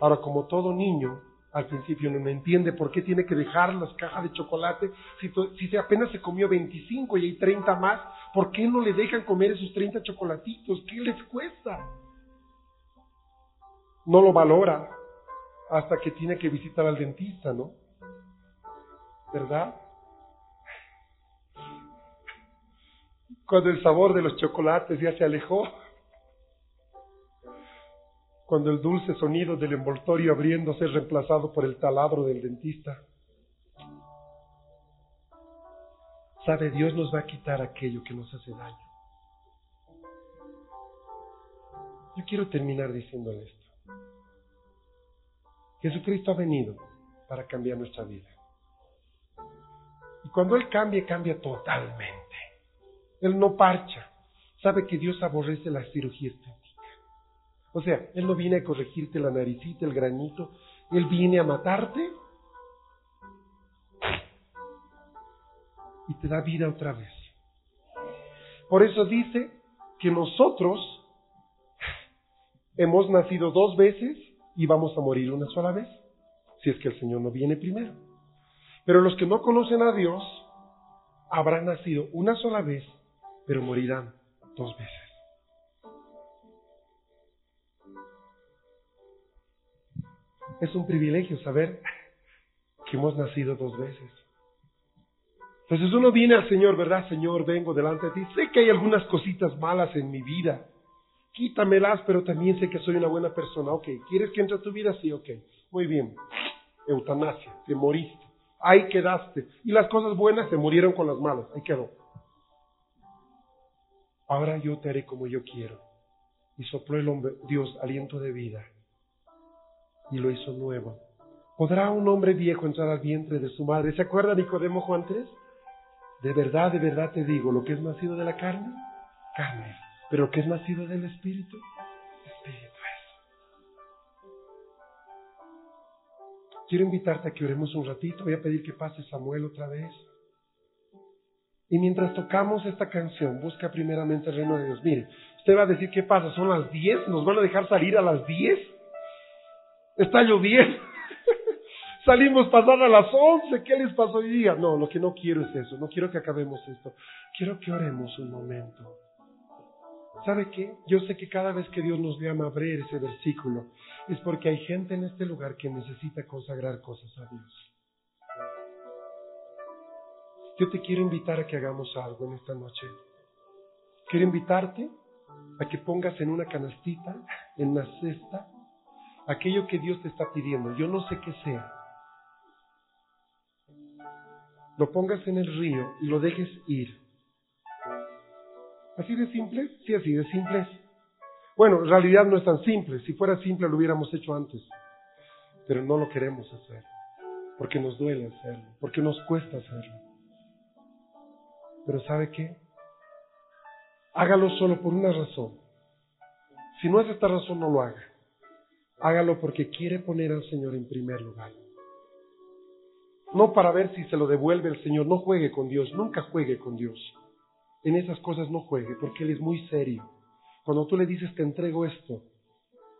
Ahora, como todo niño, al principio no entiende por qué tiene que dejar las cajas de chocolate. Si, si apenas se comió 25 y hay 30 más, ¿por qué no le dejan comer esos 30 chocolatitos? ¿Qué les cuesta? No lo valora hasta que tiene que visitar al dentista, ¿no? ¿Verdad? Cuando el sabor de los chocolates ya se alejó, cuando el dulce sonido del envoltorio abriéndose es reemplazado por el taladro del dentista. Sabe, Dios nos va a quitar aquello que nos hace daño. Yo quiero terminar diciéndole esto. Jesucristo ha venido para cambiar nuestra vida. Y cuando Él cambia, cambia totalmente. Él no parcha. Sabe que Dios aborrece la cirugía o sea, Él no viene a corregirte la naricita, el granito, Él viene a matarte y te da vida otra vez. Por eso dice que nosotros hemos nacido dos veces y vamos a morir una sola vez, si es que el Señor no viene primero. Pero los que no conocen a Dios habrán nacido una sola vez, pero morirán dos veces. Es un privilegio saber que hemos nacido dos veces. Entonces uno viene al Señor, ¿verdad? Señor, vengo delante de ti. Sé que hay algunas cositas malas en mi vida. Quítamelas, pero también sé que soy una buena persona. Ok, ¿quieres que entre a tu vida? Sí, ok. Muy bien. Eutanasia, te moriste. Ahí quedaste. Y las cosas buenas se murieron con las malas. Ahí quedó. Ahora yo te haré como yo quiero. Y sopló el hombre, Dios, aliento de vida y lo hizo nuevo. ¿Podrá un hombre viejo entrar al vientre de su madre? ¿Se acuerda Nicodemo Juan 3? De verdad, de verdad te digo, lo que es nacido de la carne, carne. Pero lo que es nacido del Espíritu, Espíritu es. Quiero invitarte a que oremos un ratito. Voy a pedir que pase Samuel otra vez. Y mientras tocamos esta canción, busca primeramente el reino de Dios. Mire, usted va a decir, ¿qué pasa? ¿Son las 10? ¿Nos van a dejar salir a las 10? Está lloviendo. Salimos pasar a las once, ¿qué les pasó hoy día? No, lo que no quiero es eso, no quiero que acabemos esto. Quiero que oremos un momento. ¿Sabe qué? Yo sé que cada vez que Dios nos llama a abrir ese versículo es porque hay gente en este lugar que necesita consagrar cosas a Dios. Yo te quiero invitar a que hagamos algo en esta noche. Quiero invitarte a que pongas en una canastita, en una cesta, aquello que Dios te está pidiendo. Yo no sé qué sea. Lo pongas en el río y lo dejes ir. ¿Así de simple? Sí, así de simple. Bueno, en realidad no es tan simple. Si fuera simple lo hubiéramos hecho antes. Pero no lo queremos hacer. Porque nos duele hacerlo. Porque nos cuesta hacerlo. Pero ¿sabe qué? Hágalo solo por una razón. Si no es esta razón, no lo haga. Hágalo porque quiere poner al Señor en primer lugar. No para ver si se lo devuelve el Señor. No juegue con Dios. Nunca juegue con Dios. En esas cosas no juegue porque Él es muy serio. Cuando tú le dices te entrego esto,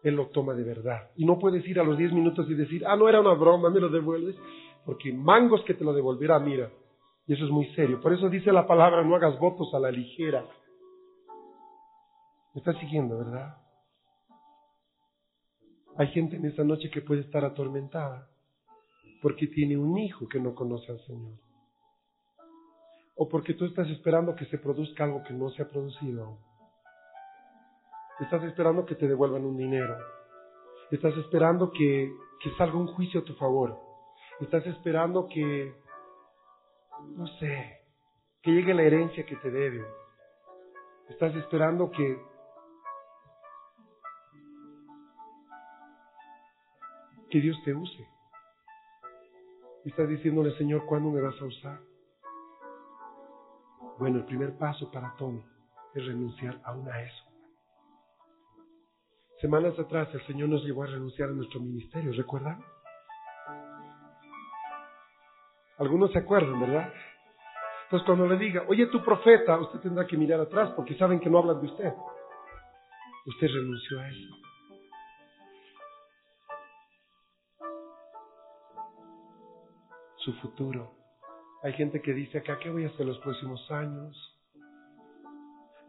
Él lo toma de verdad. Y no puedes ir a los 10 minutos y decir, ah, no era una broma, me lo devuelves. Porque mangos que te lo devolverá, mira. Y eso es muy serio. Por eso dice la palabra, no hagas votos a la ligera. Me estás siguiendo, ¿verdad? Hay gente en esta noche que puede estar atormentada porque tiene un hijo que no conoce al Señor. O porque tú estás esperando que se produzca algo que no se ha producido. Estás esperando que te devuelvan un dinero. Estás esperando que, que salga un juicio a tu favor. Estás esperando que, no sé, que llegue la herencia que te deben. Estás esperando que que Dios te use. Y estás diciéndole, Señor, ¿cuándo me vas a usar? Bueno, el primer paso para todo es renunciar aún a eso. Semanas atrás el Señor nos llevó a renunciar a nuestro ministerio, ¿recuerdan? Algunos se acuerdan, ¿verdad? Pues cuando le diga, oye, tu profeta, usted tendrá que mirar atrás porque saben que no hablan de usted. Usted renunció a eso. Su futuro. Hay gente que dice acá, ¿qué voy a hacer los próximos años?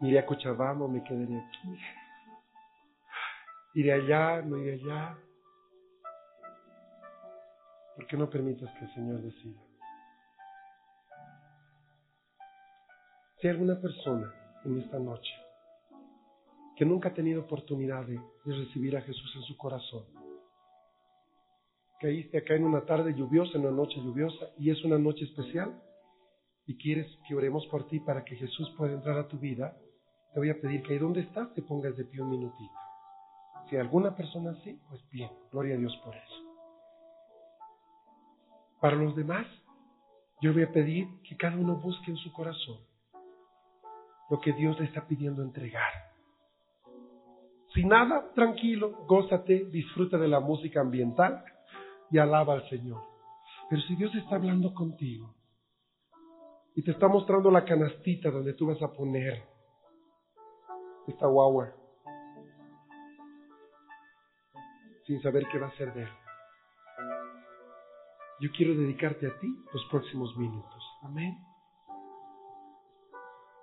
Iré a Cochabamba me quedaré aquí. Iré allá, no iré allá. ¿Por qué no permitas que el Señor decida? Si hay alguna persona en esta noche que nunca ha tenido oportunidad de, recibir a Jesús en su corazón, caíste acá en una tarde lluviosa, en una noche lluviosa, y es una noche especial, y quieres que oremos por ti para que Jesús pueda entrar a tu vida, te voy a pedir que ahí donde estás te pongas de pie un minutito. Si alguna persona sí, pues bien, gloria a Dios por eso. Para los demás, yo voy a pedir que cada uno busque en su corazón lo que Dios le está pidiendo entregar. Si nada, tranquilo, gózate, disfruta de la música ambiental y alaba al Señor. Pero si Dios está hablando contigo y te está mostrando la canastita donde tú vas a poner esta guagua sin saber qué va a ser de él. Yo quiero dedicarte a ti los próximos minutos. Amén.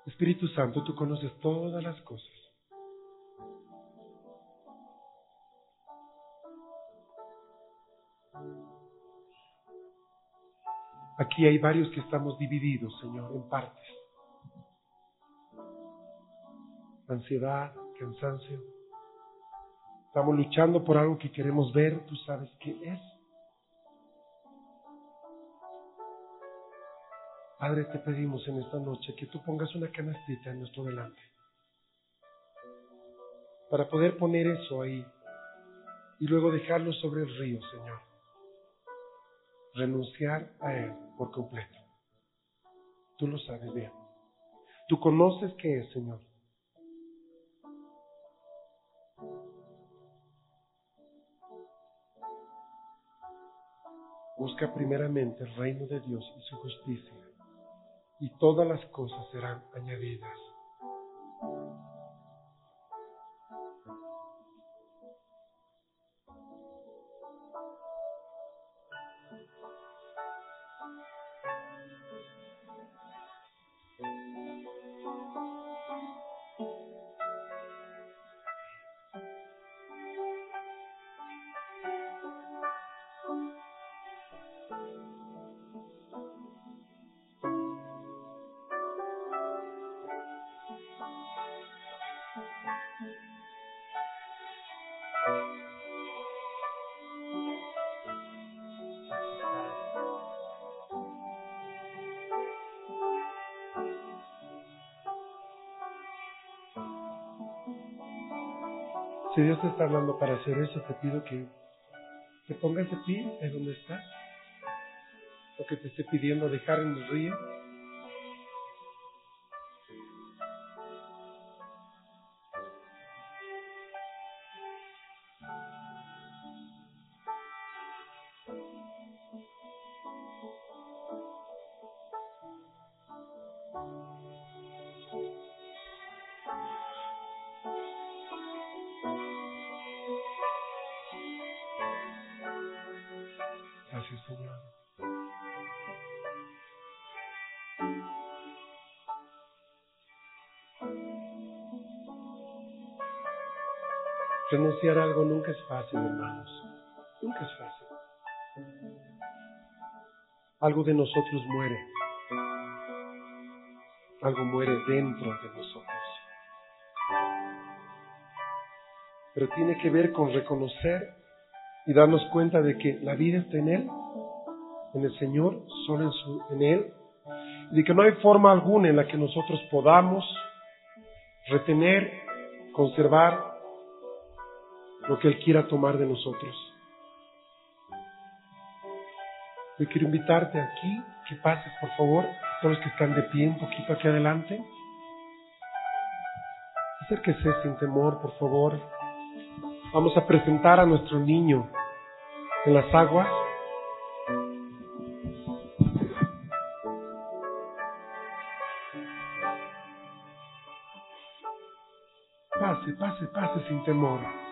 Espíritu Santo, tú conoces todas las cosas. Aquí hay varios que estamos divididos, Señor, en partes. Ansiedad, cansancio. Estamos luchando por algo que queremos ver, tú sabes qué es. Padre, te pedimos en esta noche que tú pongas una canastita en nuestro delante para poder poner eso ahí y luego dejarlo sobre el río, Señor. Renunciar a Él por completo. Tú lo sabes bien. Tú conoces qué es, Señor. Busca primeramente el reino de Dios y su justicia y todas las cosas serán añadidas. Si Dios te está hablando para hacer eso, te pido que te pongas de pie en donde estás. Lo que te esté pidiendo dejar en el río. Renunciar a algo nunca es fácil, hermanos. Nunca es fácil. Algo de nosotros muere. Algo muere dentro de nosotros. Pero tiene que ver con reconocer y darnos cuenta de que la vida está en Él, en el Señor, solo en, su, en Él, de que no hay forma alguna en la que nosotros podamos retener, conservar lo que Él quiera tomar de nosotros. Yo quiero invitarte aquí, que pases por favor, todos los que están de pie un poquito aquí adelante. Acérquese sin temor, por favor. Vamos a presentar a nuestro niño en las aguas. Pase sin temor.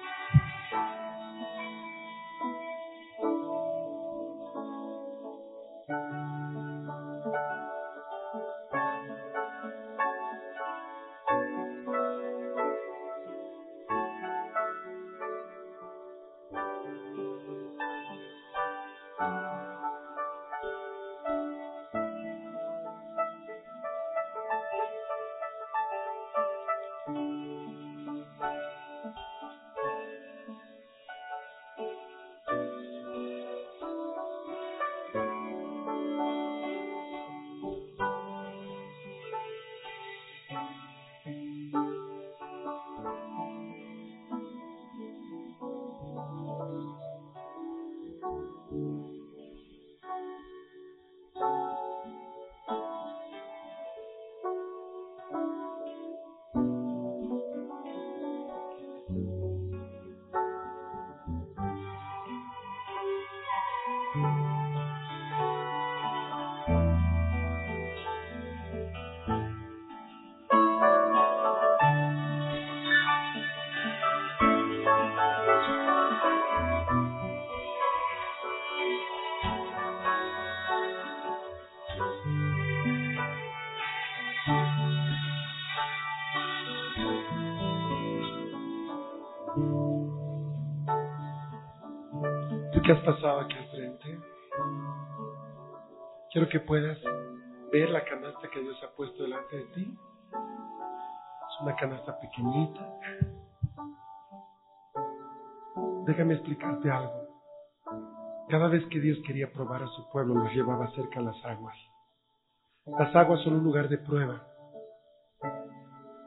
Has pasado aquí al frente, quiero que puedas ver la canasta que Dios ha puesto delante de ti. Es una canasta pequeñita. Déjame explicarte algo. Cada vez que Dios quería probar a su pueblo, los llevaba cerca a las aguas. Las aguas son un lugar de prueba.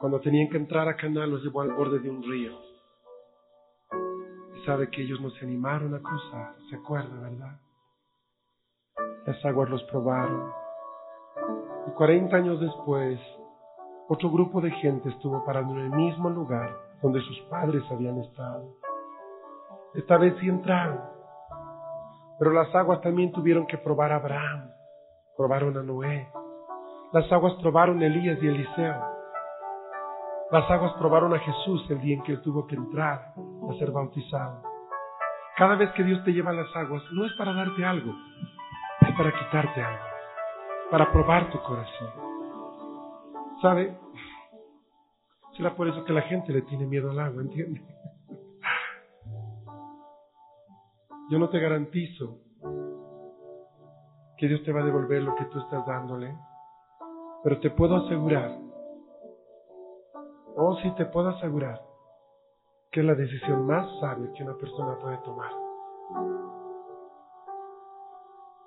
Cuando tenían que entrar a Canaán, los llevó al borde de un río. Sabe que ellos no se animaron a cruzar, se acuerda, ¿verdad? Las aguas los probaron. Y 40 años después, otro grupo de gente estuvo parado en el mismo lugar donde sus padres habían estado. Esta vez sí entraron. Pero las aguas también tuvieron que probar a Abraham, probaron a Noé. Las aguas probaron a Elías y Eliseo. Las aguas probaron a Jesús el día en que él tuvo que entrar a ser bautizado. Cada vez que Dios te lleva a las aguas, no es para darte algo, es para quitarte algo, para probar tu corazón. ¿Sabe? Será por eso que la gente le tiene miedo al agua, ¿entiende? Yo no te garantizo que Dios te va a devolver lo que tú estás dándole, pero te puedo asegurar, oh sí te puedo asegurar, que es la decisión más sabia que una persona puede tomar.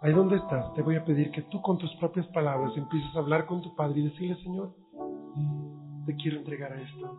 Ahí donde estás, te voy a pedir que tú con tus propias palabras empieces a hablar con tu Padre y decirle, Señor, te quiero entregar a esto.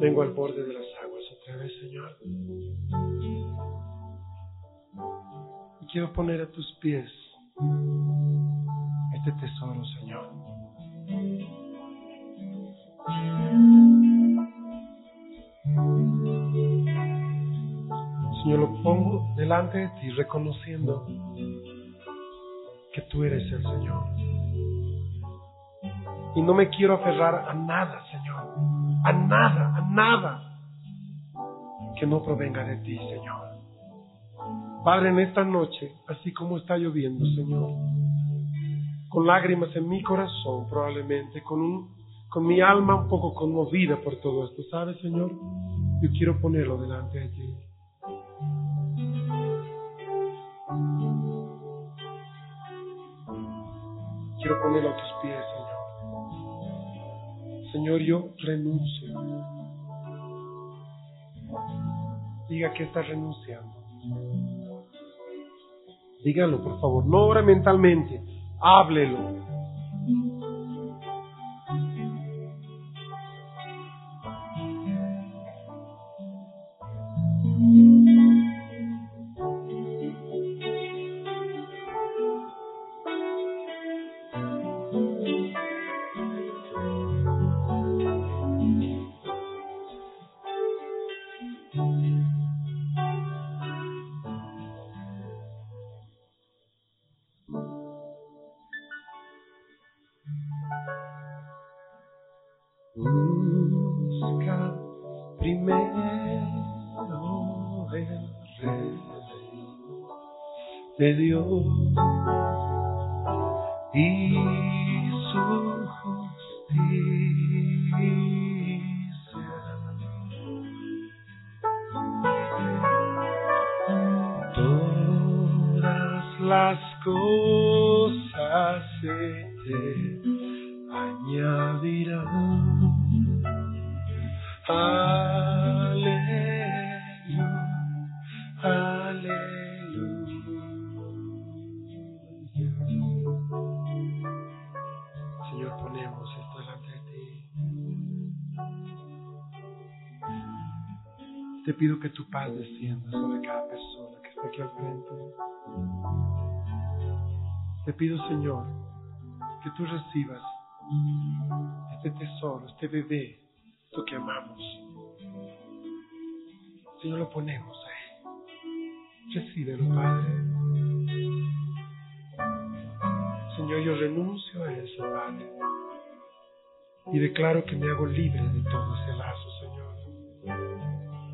Vengo al borde de las aguas otra vez, Señor. Y quiero poner a tus pies este tesoro, Señor. Señor, lo pongo delante de ti reconociendo que tú eres el Señor. Y no me quiero aferrar a nada, Señor. A nada, a nada que no provenga de ti, Señor. Padre, en esta noche, así como está lloviendo, Señor, con lágrimas en mi corazón probablemente, con, un, con mi alma un poco conmovida por todo esto, ¿sabes, Señor? Yo quiero ponerlo delante de ti. Ponerlo a tus pies, Señor. Señor, yo renuncio. Diga que está renunciando. Dígalo, por favor. No ore mentalmente. Háblelo. De Dios y su justicia. Todas las cosas que tu paz descienda sobre cada persona que está aquí al frente. Te pido, Señor, que tú recibas este tesoro, este bebé, esto que amamos. Señor, lo ponemos ahí. Recíbelo, Padre. Señor, yo renuncio a eso, Padre. Y declaro que me hago libre de todo ese lazo.